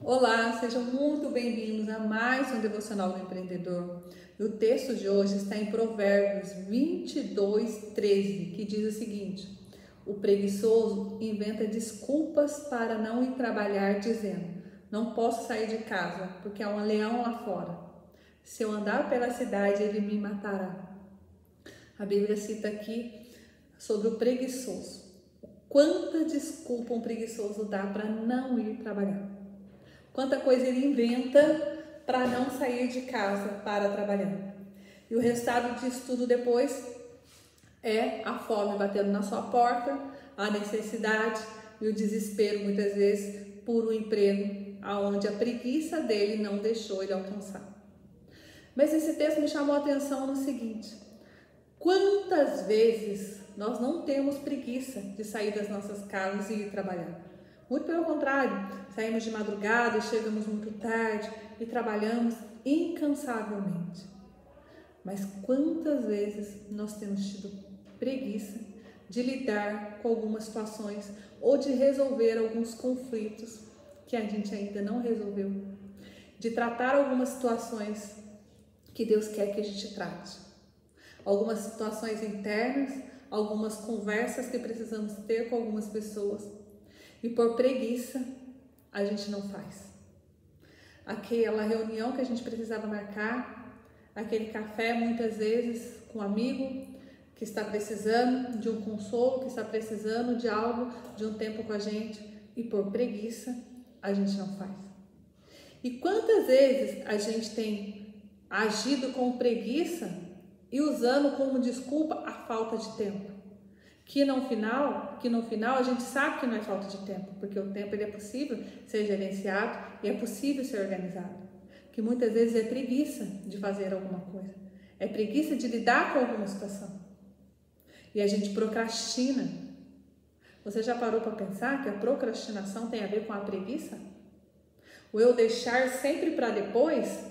Olá, sejam muito bem-vindos a mais um Devocional do Empreendedor. E o texto de hoje está em Provérbios 22, 13, que diz o seguinte: O preguiçoso inventa desculpas para não ir trabalhar, dizendo: Não posso sair de casa, porque há um leão lá fora. Se eu andar pela cidade, ele me matará. A Bíblia cita aqui sobre o preguiçoso. Quanta desculpa um preguiçoso dá para não ir trabalhar. Quanta coisa ele inventa para não sair de casa para trabalhar. E o resultado disso tudo depois é a fome batendo na sua porta, a necessidade e o desespero muitas vezes por um emprego aonde a preguiça dele não deixou ele alcançar. Mas esse texto me chamou a atenção no seguinte: quantas vezes nós não temos preguiça de sair das nossas casas e ir trabalhar? Muito pelo contrário, saímos de madrugada chegamos muito tarde e trabalhamos incansavelmente. Mas quantas vezes nós temos tido preguiça de lidar com algumas situações ou de resolver alguns conflitos que a gente ainda não resolveu, de tratar algumas situações que Deus quer que a gente trate. Algumas situações internas, algumas conversas que precisamos ter com algumas pessoas. E por preguiça, a gente não faz. Aquela reunião que a gente precisava marcar, aquele café muitas vezes com um amigo que está precisando de um consolo, que está precisando de algo, de um tempo com a gente, e por preguiça, a gente não faz. E quantas vezes a gente tem agido com preguiça e usando como desculpa a falta de tempo. Que no final, que no final a gente sabe que não é falta de tempo, porque o tempo ele é possível ser gerenciado e é possível ser organizado. Que muitas vezes é preguiça de fazer alguma coisa, é preguiça de lidar com alguma situação. E a gente procrastina. Você já parou para pensar que a procrastinação tem a ver com a preguiça? O eu deixar sempre para depois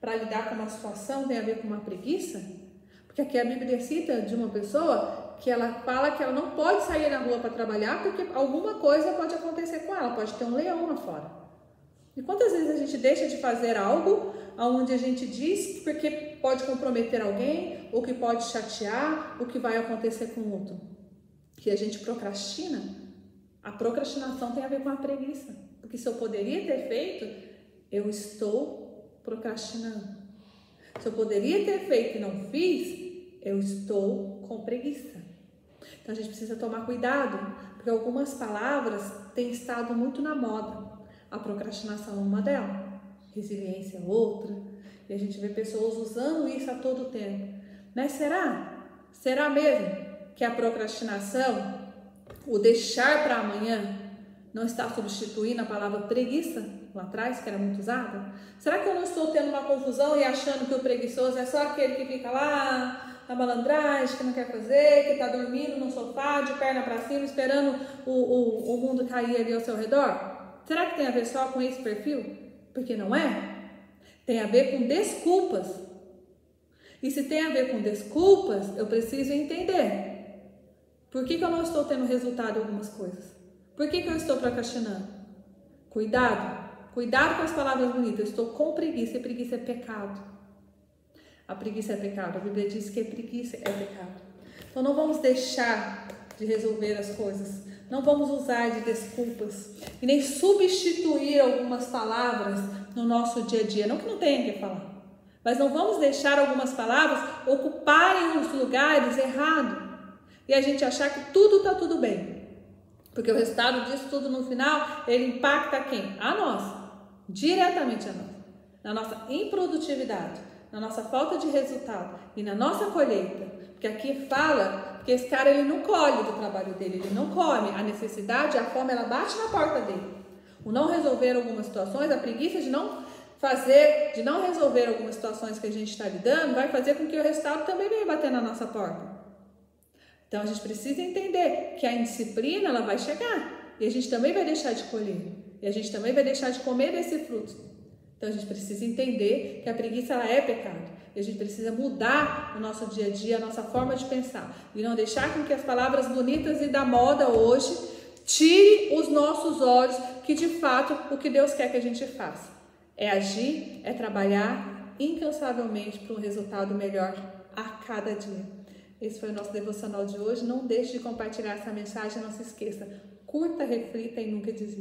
para lidar com uma situação tem a ver com uma preguiça? Porque aqui a Bíblia cita de uma pessoa que ela fala que ela não pode sair na rua para trabalhar porque alguma coisa pode acontecer com ela, pode ter um leão lá fora. E quantas vezes a gente deixa de fazer algo onde a gente diz porque pode comprometer alguém, ou que pode chatear, o que vai acontecer com o outro? Que a gente procrastina. A procrastinação tem a ver com a preguiça. Porque se eu poderia ter feito, eu estou procrastinando. Se eu poderia ter feito e não fiz, eu estou com preguiça. Então a gente precisa tomar cuidado, porque algumas palavras têm estado muito na moda. A procrastinação é uma delas, resiliência é outra, e a gente vê pessoas usando isso a todo tempo. Mas será? Será mesmo que a procrastinação, o deixar para amanhã, não está substituindo a palavra preguiça lá atrás, que era muito usada? Será que eu não estou tendo uma confusão e achando que o preguiçoso é só aquele que fica lá na malandragem, que não quer fazer, que está dormindo no sofá, de perna para cima, esperando o, o, o mundo cair ali ao seu redor? Será que tem a ver só com esse perfil? Porque não é. Tem a ver com desculpas. E se tem a ver com desculpas, eu preciso entender. Por que, que eu não estou tendo resultado em algumas coisas? Por que, que eu estou procrastinando? Cuidado, cuidado com as palavras bonitas. Eu estou com preguiça e preguiça é pecado. A preguiça é pecado. A Bíblia diz que preguiça é pecado. Então não vamos deixar de resolver as coisas. Não vamos usar de desculpas e nem substituir algumas palavras no nosso dia a dia. Não que não tenha que falar, mas não vamos deixar algumas palavras ocuparem os lugares errados e a gente achar que tudo está tudo bem. Porque o resultado disso tudo no final, ele impacta quem? A nós, diretamente a nós. Na nossa improdutividade, na nossa falta de resultado e na nossa colheita. Porque aqui fala que esse cara ele não colhe do trabalho dele, ele não come. A necessidade, a fome, ela bate na porta dele. O não resolver algumas situações, a preguiça de não fazer, de não resolver algumas situações que a gente está lidando, vai fazer com que o resultado também venha bater na nossa porta. Então a gente precisa entender que a indisciplina ela vai chegar e a gente também vai deixar de colher e a gente também vai deixar de comer desse fruto. Então a gente precisa entender que a preguiça ela é pecado e a gente precisa mudar o nosso dia a dia, a nossa forma de pensar e não deixar com que as palavras bonitas e da moda hoje tire os nossos olhos que de fato o que Deus quer que a gente faça é agir, é trabalhar incansavelmente para um resultado melhor a cada dia. Esse foi o nosso devocional de hoje. Não deixe de compartilhar essa mensagem. Não se esqueça. Curta, reflita e nunca desista.